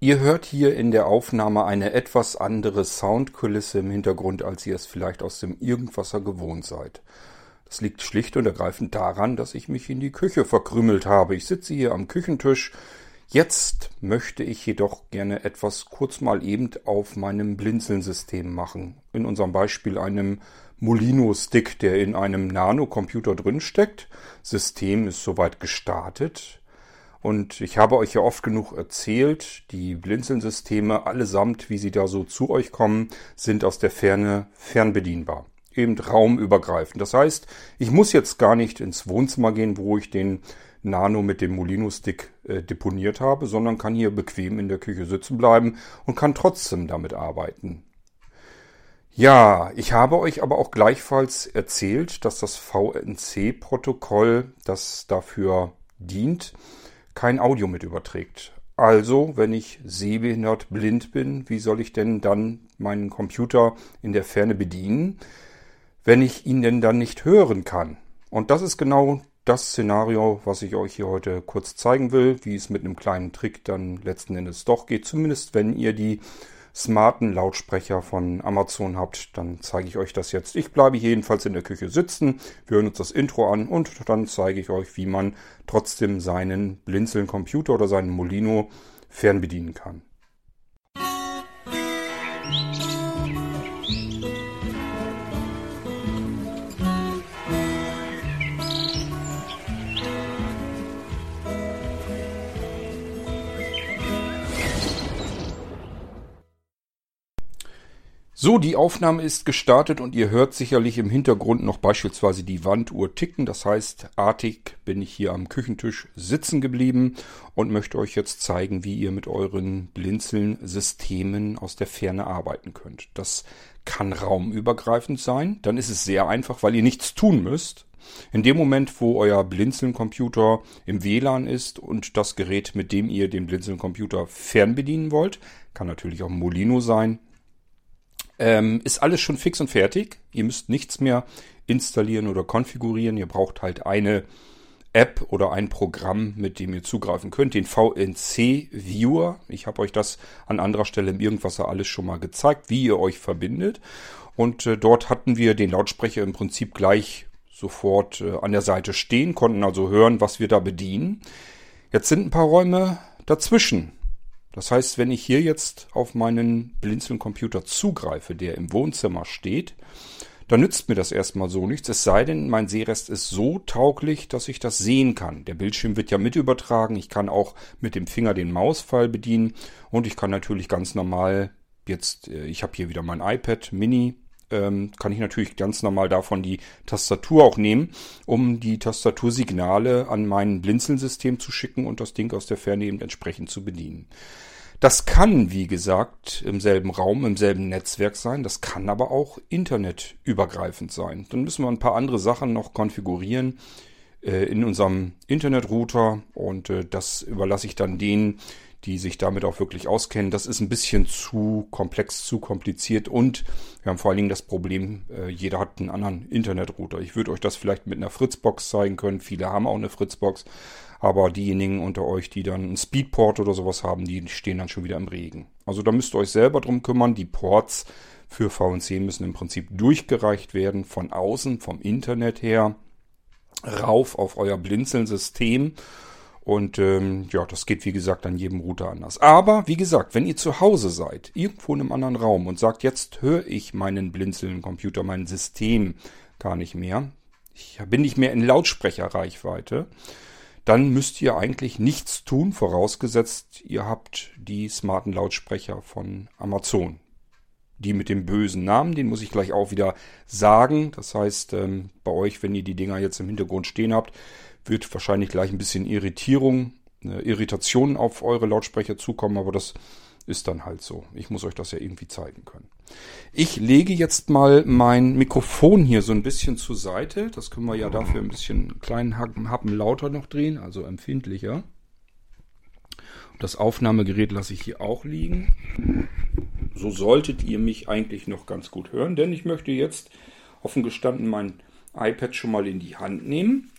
Ihr hört hier in der Aufnahme eine etwas andere Soundkulisse im Hintergrund, als ihr es vielleicht aus dem Irgendwasser gewohnt seid. Das liegt schlicht und ergreifend daran, dass ich mich in die Küche verkrümelt habe. Ich sitze hier am Küchentisch. Jetzt möchte ich jedoch gerne etwas kurz mal eben auf meinem Blinzeln-System machen. In unserem Beispiel einem Molino-Stick, der in einem Nano-Computer drin steckt. System ist soweit gestartet. Und ich habe euch ja oft genug erzählt, die Blinzeln-Systeme allesamt, wie sie da so zu euch kommen, sind aus der Ferne fernbedienbar. Eben raumübergreifend. Das heißt, ich muss jetzt gar nicht ins Wohnzimmer gehen, wo ich den Nano mit dem Molino-Stick äh, deponiert habe, sondern kann hier bequem in der Küche sitzen bleiben und kann trotzdem damit arbeiten. Ja, ich habe euch aber auch gleichfalls erzählt, dass das VNC-Protokoll, das dafür dient, kein Audio mit überträgt. Also, wenn ich sehbehindert blind bin, wie soll ich denn dann meinen Computer in der Ferne bedienen, wenn ich ihn denn dann nicht hören kann? Und das ist genau das Szenario, was ich euch hier heute kurz zeigen will, wie es mit einem kleinen Trick dann letzten Endes doch geht. Zumindest wenn ihr die smarten Lautsprecher von Amazon habt, dann zeige ich euch das jetzt. Ich bleibe jedenfalls in der Küche sitzen, wir hören uns das Intro an und dann zeige ich euch, wie man trotzdem seinen Blinzeln-Computer oder seinen Molino fernbedienen kann. So, die Aufnahme ist gestartet und ihr hört sicherlich im Hintergrund noch beispielsweise die Wanduhr ticken. Das heißt, artig bin ich hier am Küchentisch sitzen geblieben und möchte euch jetzt zeigen, wie ihr mit euren Blinzeln-Systemen aus der Ferne arbeiten könnt. Das kann raumübergreifend sein. Dann ist es sehr einfach, weil ihr nichts tun müsst. In dem Moment, wo euer Blinzeln-Computer im WLAN ist und das Gerät, mit dem ihr den Blinzeln-Computer fernbedienen wollt, kann natürlich auch Molino sein, ähm, ist alles schon fix und fertig. Ihr müsst nichts mehr installieren oder konfigurieren. Ihr braucht halt eine App oder ein Programm, mit dem ihr zugreifen könnt, den VNC Viewer. Ich habe euch das an anderer Stelle im Irgendwasser alles schon mal gezeigt, wie ihr euch verbindet. Und äh, dort hatten wir den Lautsprecher im Prinzip gleich sofort äh, an der Seite stehen, konnten also hören, was wir da bedienen. Jetzt sind ein paar Räume dazwischen. Das heißt, wenn ich hier jetzt auf meinen Blinzeln-Computer zugreife, der im Wohnzimmer steht, dann nützt mir das erstmal so nichts, es sei denn, mein Sehrest ist so tauglich, dass ich das sehen kann. Der Bildschirm wird ja mit übertragen, ich kann auch mit dem Finger den Mauspfeil bedienen und ich kann natürlich ganz normal jetzt, äh, ich habe hier wieder mein iPad Mini ähm, kann ich natürlich ganz normal davon die Tastatur auch nehmen, um die Tastatursignale an mein Blinzeln-System zu schicken und das Ding aus der Ferne eben entsprechend zu bedienen. Das kann, wie gesagt, im selben Raum, im selben Netzwerk sein. Das kann aber auch internetübergreifend sein. Dann müssen wir ein paar andere Sachen noch konfigurieren äh, in unserem Internetrouter und äh, das überlasse ich dann denen, die sich damit auch wirklich auskennen. Das ist ein bisschen zu komplex, zu kompliziert und wir haben vor allen Dingen das Problem, äh, jeder hat einen anderen Internetrouter. Ich würde euch das vielleicht mit einer Fritzbox zeigen können. Viele haben auch eine Fritzbox, aber diejenigen unter euch, die dann einen Speedport oder sowas haben, die stehen dann schon wieder im Regen. Also da müsst ihr euch selber drum kümmern. Die Ports für VNC müssen im Prinzip durchgereicht werden von außen, vom Internet her, rauf auf euer Blinzeln-System und ähm, ja, das geht wie gesagt an jedem Router anders. Aber wie gesagt, wenn ihr zu Hause seid, irgendwo in einem anderen Raum und sagt, jetzt höre ich meinen blinzelnden Computer, mein System gar nicht mehr, ich bin nicht mehr in Lautsprecherreichweite, dann müsst ihr eigentlich nichts tun, vorausgesetzt, ihr habt die smarten Lautsprecher von Amazon. Die mit dem bösen Namen, den muss ich gleich auch wieder sagen. Das heißt, ähm, bei euch, wenn ihr die Dinger jetzt im Hintergrund stehen habt, wird wahrscheinlich gleich ein bisschen Irritierung, äh, Irritationen auf eure Lautsprecher zukommen, aber das ist dann halt so. Ich muss euch das ja irgendwie zeigen können. Ich lege jetzt mal mein Mikrofon hier so ein bisschen zur Seite. Das können wir ja dafür ein bisschen einen kleinen Happen lauter noch drehen, also empfindlicher. Das Aufnahmegerät lasse ich hier auch liegen. So solltet ihr mich eigentlich noch ganz gut hören, denn ich möchte jetzt offen gestanden mein iPad schon mal in die Hand nehmen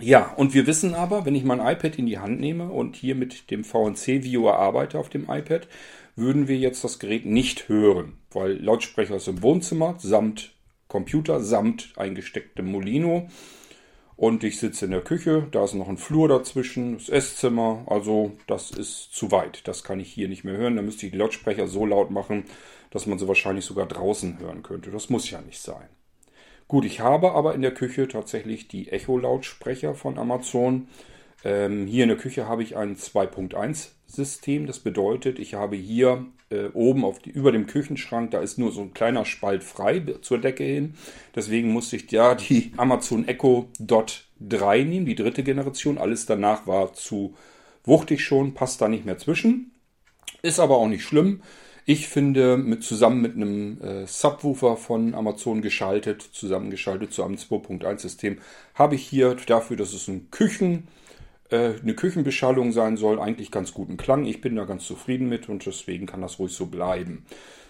Ja, und wir wissen aber, wenn ich mein iPad in die Hand nehme und hier mit dem VNC-Viewer arbeite auf dem iPad, würden wir jetzt das Gerät nicht hören, weil Lautsprecher ist im Wohnzimmer samt Computer, samt eingestecktem Molino. Und ich sitze in der Küche, da ist noch ein Flur dazwischen, das Esszimmer, also das ist zu weit. Das kann ich hier nicht mehr hören. Da müsste ich die Lautsprecher so laut machen, dass man sie wahrscheinlich sogar draußen hören könnte. Das muss ja nicht sein. Gut, ich habe aber in der Küche tatsächlich die Echo-Lautsprecher von Amazon. Ähm, hier in der Küche habe ich ein 2.1 System. Das bedeutet, ich habe hier äh, oben auf die, über dem Küchenschrank, da ist nur so ein kleiner Spalt frei zur Decke hin. Deswegen musste ich ja die Amazon Echo Dot 3 nehmen, die dritte Generation. Alles danach war zu wuchtig schon, passt da nicht mehr zwischen. Ist aber auch nicht schlimm. Ich finde, mit, zusammen mit einem äh, Subwoofer von Amazon geschaltet, zusammengeschaltet zu einem 2.1 System, habe ich hier dafür, dass es ein Küchen, äh, eine Küchenbeschallung sein soll, eigentlich ganz guten Klang. Ich bin da ganz zufrieden mit und deswegen kann das ruhig so bleiben.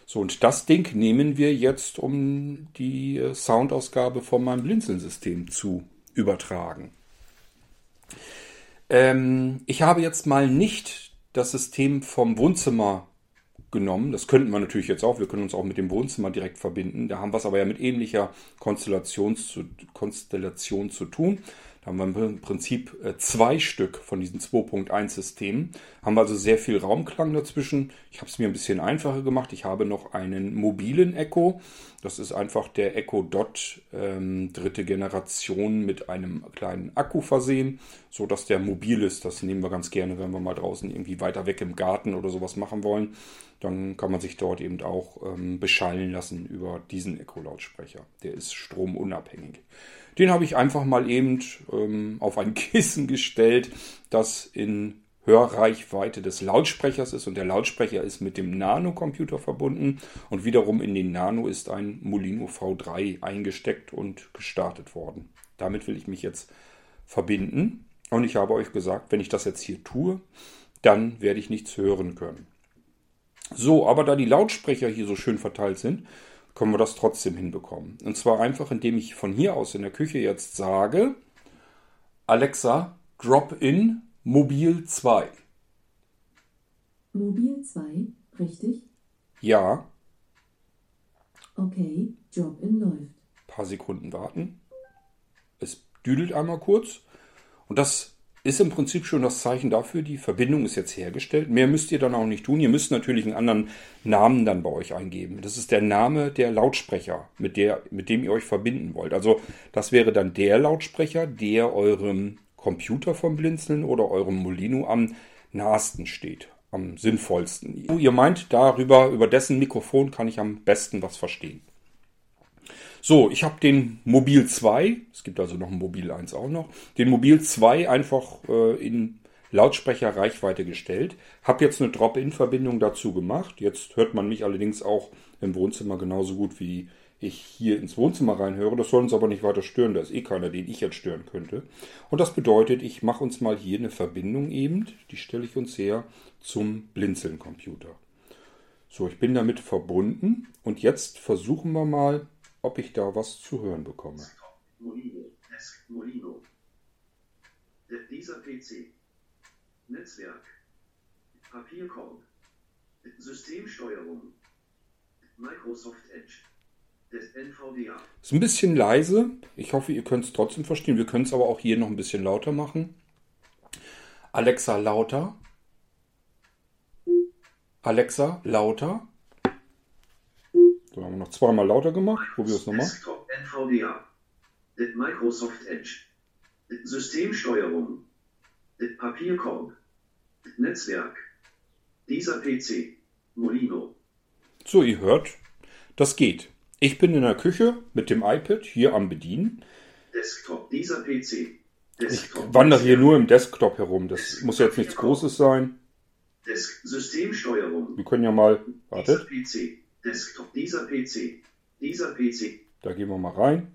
So, und das Ding nehmen wir jetzt, um die äh, Soundausgabe von meinem Blinzeln-System zu übertragen. Ähm, ich habe jetzt mal nicht das System vom Wohnzimmer genommen. Das könnten wir natürlich jetzt auch. Wir können uns auch mit dem Wohnzimmer direkt verbinden. Da haben wir es aber ja mit ähnlicher Konstellation zu, Konstellation zu tun. Da haben wir im Prinzip äh, zwei Stück von diesen 2.1 Systemen. Haben wir also sehr viel Raumklang dazwischen. Ich habe es mir ein bisschen einfacher gemacht. Ich habe noch einen mobilen Echo. Das ist einfach der Echo Dot ähm, dritte Generation mit einem kleinen Akku versehen, so dass der mobil ist. Das nehmen wir ganz gerne, wenn wir mal draußen irgendwie weiter weg im Garten oder sowas machen wollen dann kann man sich dort eben auch ähm, beschallen lassen über diesen Echo-Lautsprecher. Der ist stromunabhängig. Den habe ich einfach mal eben ähm, auf ein Kissen gestellt, das in Hörreichweite des Lautsprechers ist und der Lautsprecher ist mit dem Nano-Computer verbunden und wiederum in den Nano ist ein Molino V3 eingesteckt und gestartet worden. Damit will ich mich jetzt verbinden und ich habe euch gesagt, wenn ich das jetzt hier tue, dann werde ich nichts hören können. So, aber da die Lautsprecher hier so schön verteilt sind, können wir das trotzdem hinbekommen. Und zwar einfach, indem ich von hier aus in der Küche jetzt sage, Alexa, drop in Mobil 2. Mobil 2, richtig? Ja. Okay, Drop in läuft. Ein paar Sekunden warten. Es düdelt einmal kurz. Und das ist im Prinzip schon das Zeichen dafür, die Verbindung ist jetzt hergestellt. Mehr müsst ihr dann auch nicht tun. Ihr müsst natürlich einen anderen Namen dann bei euch eingeben. Das ist der Name der Lautsprecher, mit, der, mit dem ihr euch verbinden wollt. Also das wäre dann der Lautsprecher, der eurem Computer vom Blinzeln oder eurem Molino am nahesten steht, am sinnvollsten. Ihr meint darüber, über dessen Mikrofon kann ich am besten was verstehen. So, ich habe den Mobil 2, es gibt also noch ein Mobil 1 auch noch, den Mobil 2 einfach äh, in Lautsprecherreichweite gestellt. Habe jetzt eine Drop-In-Verbindung dazu gemacht. Jetzt hört man mich allerdings auch im Wohnzimmer genauso gut wie ich hier ins Wohnzimmer reinhöre. Das soll uns aber nicht weiter stören. Da ist eh keiner, den ich jetzt stören könnte. Und das bedeutet, ich mache uns mal hier eine Verbindung eben. Die stelle ich uns her zum Blinzeln-Computer. So, ich bin damit verbunden. Und jetzt versuchen wir mal ob ich da was zu hören bekomme. Molino. Dieser PC. Netzwerk. Papierkorb. Systemsteuerung. Microsoft Edge. Des NVDA. Ist ein bisschen leise. Ich hoffe, ihr könnt es trotzdem verstehen. Wir können es aber auch hier noch ein bisschen lauter machen. Alexa lauter. Alexa lauter. Haben wir noch zweimal lauter gemacht. Probier es nochmal. Desktop NVDA. Microsoft Edge. Systemsteuerung. Papierkorb. Netzwerk. Dieser PC. Molino. So, ihr hört, das geht. Ich bin in der Küche mit dem iPad hier am Bedienen. Desktop, dieser PC. Desktop, ich wandere hier nur im Desktop herum. Das Desktop, muss jetzt nichts Großes sein. Desk Systemsteuerung. Wir können ja mal. Wartet. PC. Desktop, dieser PC, dieser PC. Da gehen wir mal rein.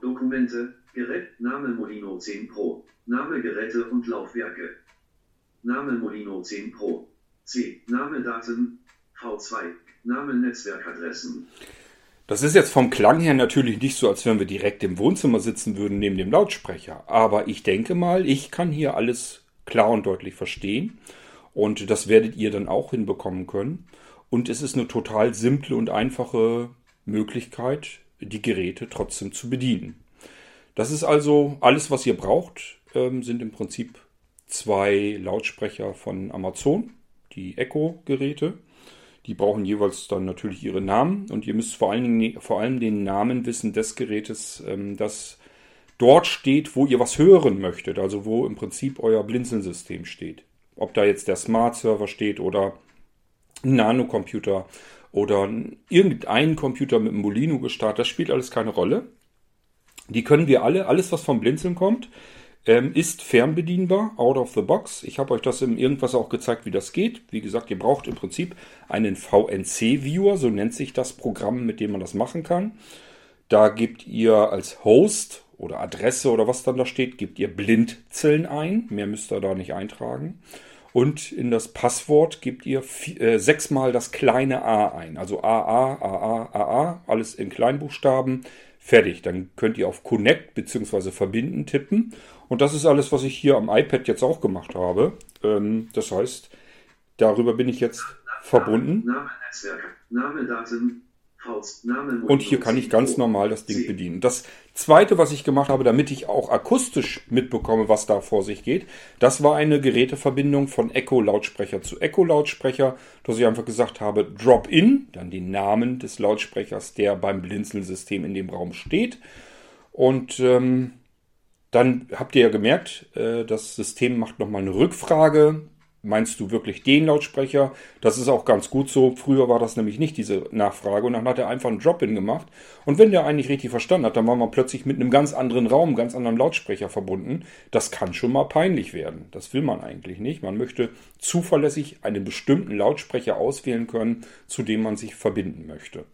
Dokumente, Gerät, Name Molino 10 Pro, Name Geräte und Laufwerke. Name Molino 10 Pro. C. Name Daten, V2, Name Netzwerkadressen. Das ist jetzt vom Klang her natürlich nicht so, als wenn wir direkt im Wohnzimmer sitzen würden neben dem Lautsprecher. Aber ich denke mal, ich kann hier alles klar und deutlich verstehen. Und das werdet ihr dann auch hinbekommen können. Und es ist eine total simple und einfache Möglichkeit, die Geräte trotzdem zu bedienen. Das ist also alles, was ihr braucht, ähm, sind im Prinzip zwei Lautsprecher von Amazon, die Echo-Geräte. Die brauchen jeweils dann natürlich ihre Namen und ihr müsst vor allen Dingen vor allem den Namen wissen des Gerätes, ähm, das dort steht, wo ihr was hören möchtet, also wo im Prinzip euer Blinzeln-System steht. Ob da jetzt der Smart Server steht oder ein Nanocomputer oder irgendein Computer mit einem Molino gestartet, das spielt alles keine Rolle. Die können wir alle, alles was vom Blinzeln kommt, ähm, ist fernbedienbar, out of the box. Ich habe euch das im Irgendwas auch gezeigt, wie das geht. Wie gesagt, ihr braucht im Prinzip einen VNC-Viewer, so nennt sich das Programm, mit dem man das machen kann. Da gebt ihr als Host oder Adresse oder was dann da steht, gebt ihr Blindzellen ein. Mehr müsst ihr da nicht eintragen. Und in das Passwort gebt ihr äh, sechsmal das kleine a ein. Also AA, AA, AA, alles in Kleinbuchstaben. Fertig. Dann könnt ihr auf Connect bzw. Verbinden tippen. Und das ist alles, was ich hier am iPad jetzt auch gemacht habe. Ähm, das heißt, darüber bin ich jetzt verbunden. Und hier kann ich ganz normal das Ding bedienen. Das zweite, was ich gemacht habe, damit ich auch akustisch mitbekomme, was da vor sich geht, das war eine Geräteverbindung von Echo-Lautsprecher zu Echo-Lautsprecher, dass ich einfach gesagt habe, Drop-In, dann den Namen des Lautsprechers, der beim Blinzeln-System in dem Raum steht. Und ähm, dann habt ihr ja gemerkt, äh, das System macht nochmal eine Rückfrage meinst du wirklich den Lautsprecher? Das ist auch ganz gut so. Früher war das nämlich nicht diese Nachfrage und dann hat er einfach einen Drop-in gemacht. Und wenn der eigentlich richtig verstanden hat, dann war man plötzlich mit einem ganz anderen Raum, ganz anderen Lautsprecher verbunden. Das kann schon mal peinlich werden. Das will man eigentlich nicht. Man möchte zuverlässig einen bestimmten Lautsprecher auswählen können, zu dem man sich verbinden möchte.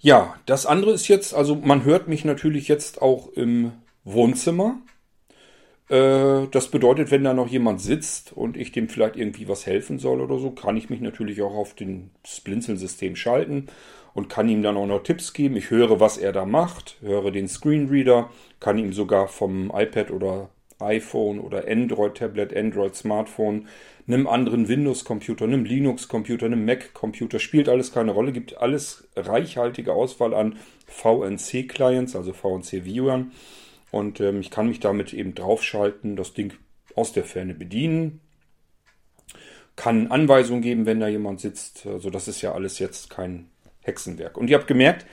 Ja, das andere ist jetzt, also man hört mich natürlich jetzt auch im Wohnzimmer. Äh, das bedeutet, wenn da noch jemand sitzt und ich dem vielleicht irgendwie was helfen soll oder so, kann ich mich natürlich auch auf den Blinzeln-System schalten und kann ihm dann auch noch Tipps geben. Ich höre, was er da macht, höre den Screenreader, kann ihm sogar vom iPad oder iPhone oder Android-Tablet, Android-Smartphone, einem anderen Windows-Computer, einem Linux-Computer, einem Mac-Computer, spielt alles keine Rolle, gibt alles reichhaltige Auswahl an VNC-Clients, also VNC-Viewern und ähm, ich kann mich damit eben draufschalten, das Ding aus der Ferne bedienen. Kann Anweisungen geben, wenn da jemand sitzt. Also das ist ja alles jetzt kein Hexenwerk. Und ihr habt gemerkt,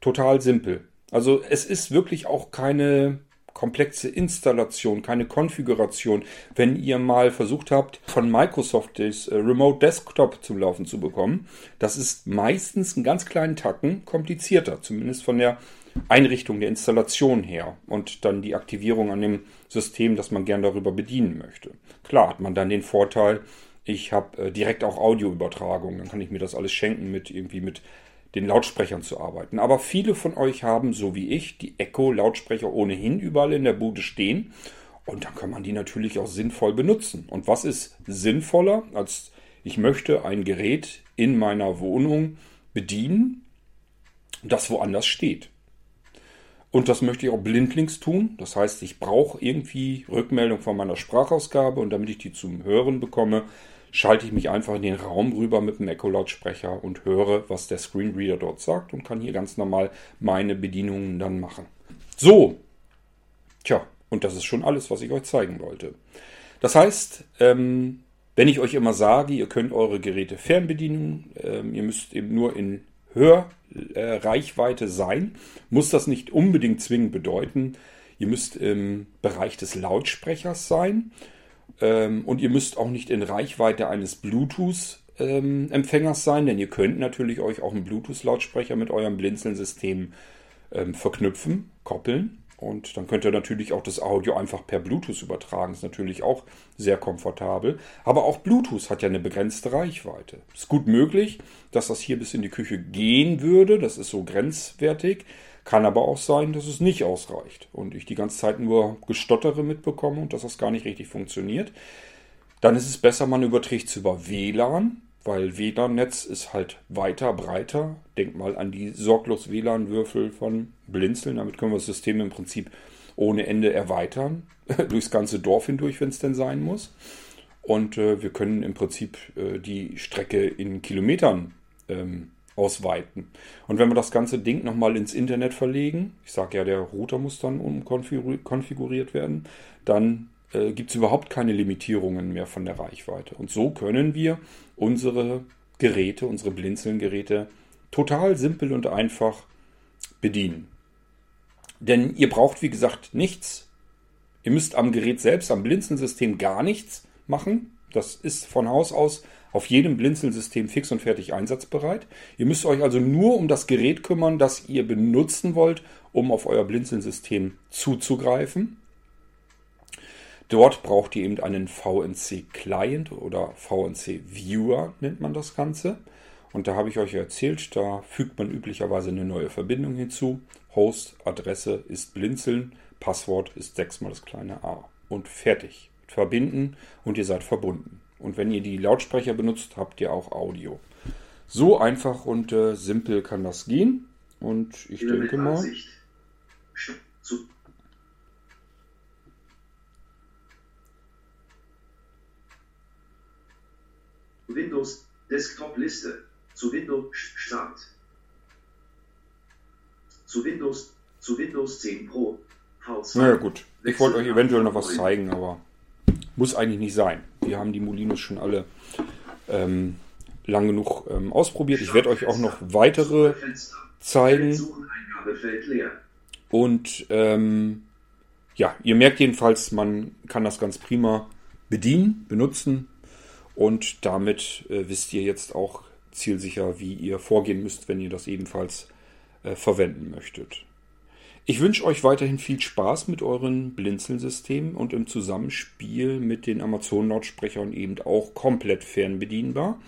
total simpel. Also es ist wirklich auch keine komplexe Installation, keine Konfiguration. Wenn ihr mal versucht habt, von Microsoft das äh, Remote Desktop zum Laufen zu bekommen, das ist meistens einen ganz kleinen Tacken komplizierter, zumindest von der Einrichtung der Installation her und dann die Aktivierung an dem System, das man gern darüber bedienen möchte. Klar hat man dann den Vorteil, ich habe äh, direkt auch Audioübertragung, dann kann ich mir das alles schenken mit irgendwie mit den Lautsprechern zu arbeiten. Aber viele von euch haben, so wie ich, die Echo-Lautsprecher ohnehin überall in der Bude stehen. Und dann kann man die natürlich auch sinnvoll benutzen. Und was ist sinnvoller, als ich möchte ein Gerät in meiner Wohnung bedienen, das woanders steht. Und das möchte ich auch blindlings tun. Das heißt, ich brauche irgendwie Rückmeldung von meiner Sprachausgabe und damit ich die zum Hören bekomme, schalte ich mich einfach in den Raum rüber mit dem Echo-Lautsprecher und höre, was der Screenreader dort sagt und kann hier ganz normal meine Bedienungen dann machen. So, tja, und das ist schon alles, was ich euch zeigen wollte. Das heißt, ähm, wenn ich euch immer sage, ihr könnt eure Geräte fernbedienen, ähm, ihr müsst eben nur in Hörreichweite sein, muss das nicht unbedingt zwingend bedeuten, ihr müsst im Bereich des Lautsprechers sein ähm, und ihr müsst auch nicht in Reichweite eines Bluetooth-Empfängers ähm, sein, denn ihr könnt natürlich euch auch einen Bluetooth-Lautsprecher mit eurem Blinzeln-System ähm, verknüpfen, koppeln. Und dann könnt ihr natürlich auch das Audio einfach per Bluetooth übertragen. Ist natürlich auch sehr komfortabel. Aber auch Bluetooth hat ja eine begrenzte Reichweite. Ist gut möglich, dass das hier bis in die Küche gehen würde. Das ist so grenzwertig. Kann aber auch sein, dass es nicht ausreicht und ich die ganze Zeit nur Gestottere mitbekomme und dass das gar nicht richtig funktioniert. Dann ist es besser, man überträgt es über WLAN. Weil WLAN-Netz ist halt weiter, breiter. Denk mal an die sorglos WLAN-Würfel von Blinzeln. Damit können wir das System im Prinzip ohne Ende erweitern. durchs ganze Dorf hindurch, wenn es denn sein muss. Und äh, wir können im Prinzip äh, die Strecke in Kilometern ähm, ausweiten. Und wenn wir das ganze Ding nochmal ins Internet verlegen, ich sage ja, der Router muss dann umkonfiguriert werden, dann äh, gibt es überhaupt keine Limitierungen mehr von der Reichweite. Und so können wir unsere Geräte, unsere Blinzeln-Geräte total simpel und einfach bedienen. Denn ihr braucht, wie gesagt, nichts. Ihr müsst am Gerät selbst, am Blinzeln-System gar nichts machen. Das ist von Haus aus auf jedem Blinzeln-System fix und fertig einsatzbereit. Ihr müsst euch also nur um das Gerät kümmern, das ihr benutzen wollt, um auf euer Blinzeln-System zuzugreifen. Dort braucht ihr eben einen VNC-Client oder VNC-Viewer nennt man das Ganze. Und da habe ich euch erzählt, da fügt man üblicherweise eine neue Verbindung hinzu. Host, Adresse ist Blinzeln, Passwort ist sechsmal das kleine a. Und fertig. Verbinden und ihr seid verbunden. Und wenn ihr die Lautsprecher benutzt, habt ihr auch Audio. So einfach und äh, simpel kann das gehen. Und ich denke mal. Windows Desktop-Liste. Zu Windows Start. Zu Windows, zu Windows 10 Pro. V2. Naja gut, ich wollte euch eventuell noch was zeigen, aber muss eigentlich nicht sein. Wir haben die Molinos schon alle ähm, lang genug ähm, ausprobiert. Ich werde euch auch noch weitere zeigen. Und ähm, ja, ihr merkt jedenfalls, man kann das ganz prima bedienen, benutzen. Und damit äh, wisst ihr jetzt auch zielsicher, wie ihr vorgehen müsst, wenn ihr das ebenfalls äh, verwenden möchtet. Ich wünsche euch weiterhin viel Spaß mit euren Blinzeln-Systemen und im Zusammenspiel mit den Amazon-Lautsprechern eben auch komplett fernbedienbar.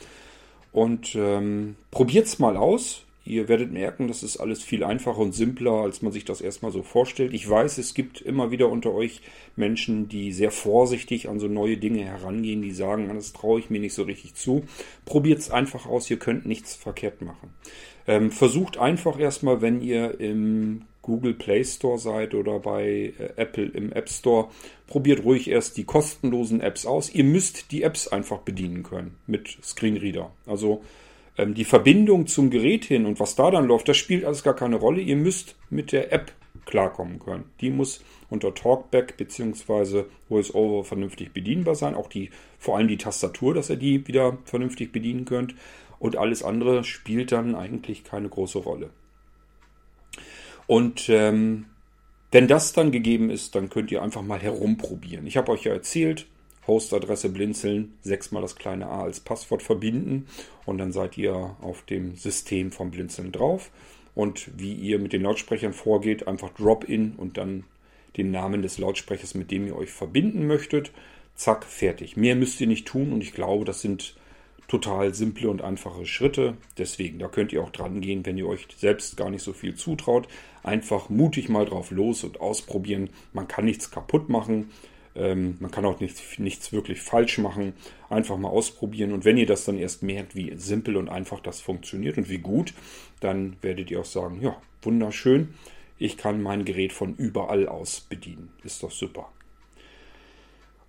Und ähm, probiert's mal aus. Ihr werdet merken, das ist alles viel einfacher und simpler, als man sich das erstmal so vorstellt. Ich weiß, es gibt immer wieder unter euch Menschen, die sehr vorsichtig an so neue Dinge herangehen, die sagen, das traue ich mir nicht so richtig zu. Probiert es einfach aus, ihr könnt nichts verkehrt machen. Ähm, versucht einfach erstmal, wenn ihr im Google Play Store seid oder bei äh, Apple im App Store, probiert ruhig erst die kostenlosen Apps aus. Ihr müsst die Apps einfach bedienen können mit Screenreader. Also ähm, die Verbindung zum Gerät hin und was da dann läuft, das spielt alles gar keine Rolle. Ihr müsst mit der App klarkommen können. Die muss unter Talkback bzw. VoiceOver vernünftig bedienbar sein. Auch die, vor allem die Tastatur, dass ihr die wieder vernünftig bedienen könnt. Und alles andere spielt dann eigentlich keine große Rolle. Und ähm, wenn das dann gegeben ist, dann könnt ihr einfach mal herumprobieren. Ich habe euch ja erzählt, Hostadresse blinzeln, sechsmal das kleine a als Passwort verbinden und dann seid ihr auf dem System vom Blinzeln drauf. Und wie ihr mit den Lautsprechern vorgeht, einfach Drop-in und dann den Namen des Lautsprechers, mit dem ihr euch verbinden möchtet. Zack, fertig. Mehr müsst ihr nicht tun und ich glaube, das sind total simple und einfache Schritte. Deswegen, da könnt ihr auch dran gehen, wenn ihr euch selbst gar nicht so viel zutraut. Einfach mutig mal drauf los und ausprobieren. Man kann nichts kaputt machen. Ähm, man kann auch nicht, nichts wirklich falsch machen. Einfach mal ausprobieren. Und wenn ihr das dann erst merkt, wie simpel und einfach das funktioniert und wie gut, dann werdet ihr auch sagen, ja, wunderschön. Ich kann mein Gerät von überall aus bedienen. Ist doch super.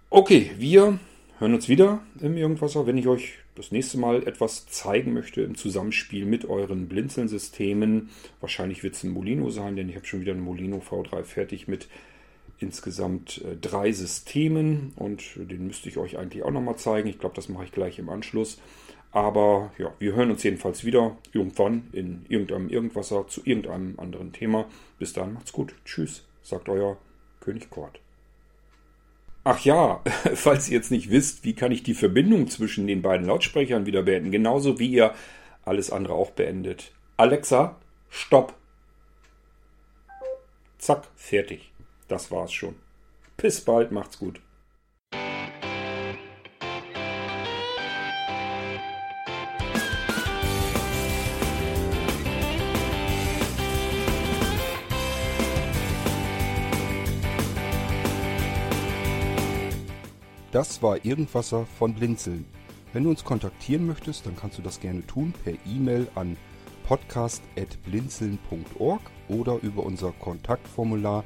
Okay, wir hören uns wieder im Irgendwasser, wenn ich euch das nächste Mal etwas zeigen möchte im Zusammenspiel mit euren Blinzeln-Systemen. Wahrscheinlich wird es ein Molino sein, denn ich habe schon wieder ein Molino V3 fertig mit insgesamt äh, drei Systemen und den müsste ich euch eigentlich auch nochmal zeigen. Ich glaube, das mache ich gleich im Anschluss. Aber ja, wir hören uns jedenfalls wieder irgendwann in irgendeinem Irgendwasser zu irgendeinem anderen Thema. Bis dann, macht's gut. Tschüss, sagt euer König Kort. Ach ja, falls ihr jetzt nicht wisst, wie kann ich die Verbindung zwischen den beiden Lautsprechern wieder beenden, genauso wie ihr alles andere auch beendet. Alexa, stopp. Zack, fertig. Das war's schon. Bis bald, macht's gut. Das war Irgendwasser von Blinzeln. Wenn du uns kontaktieren möchtest, dann kannst du das gerne tun per E-Mail an podcast.blinzeln.org oder über unser Kontaktformular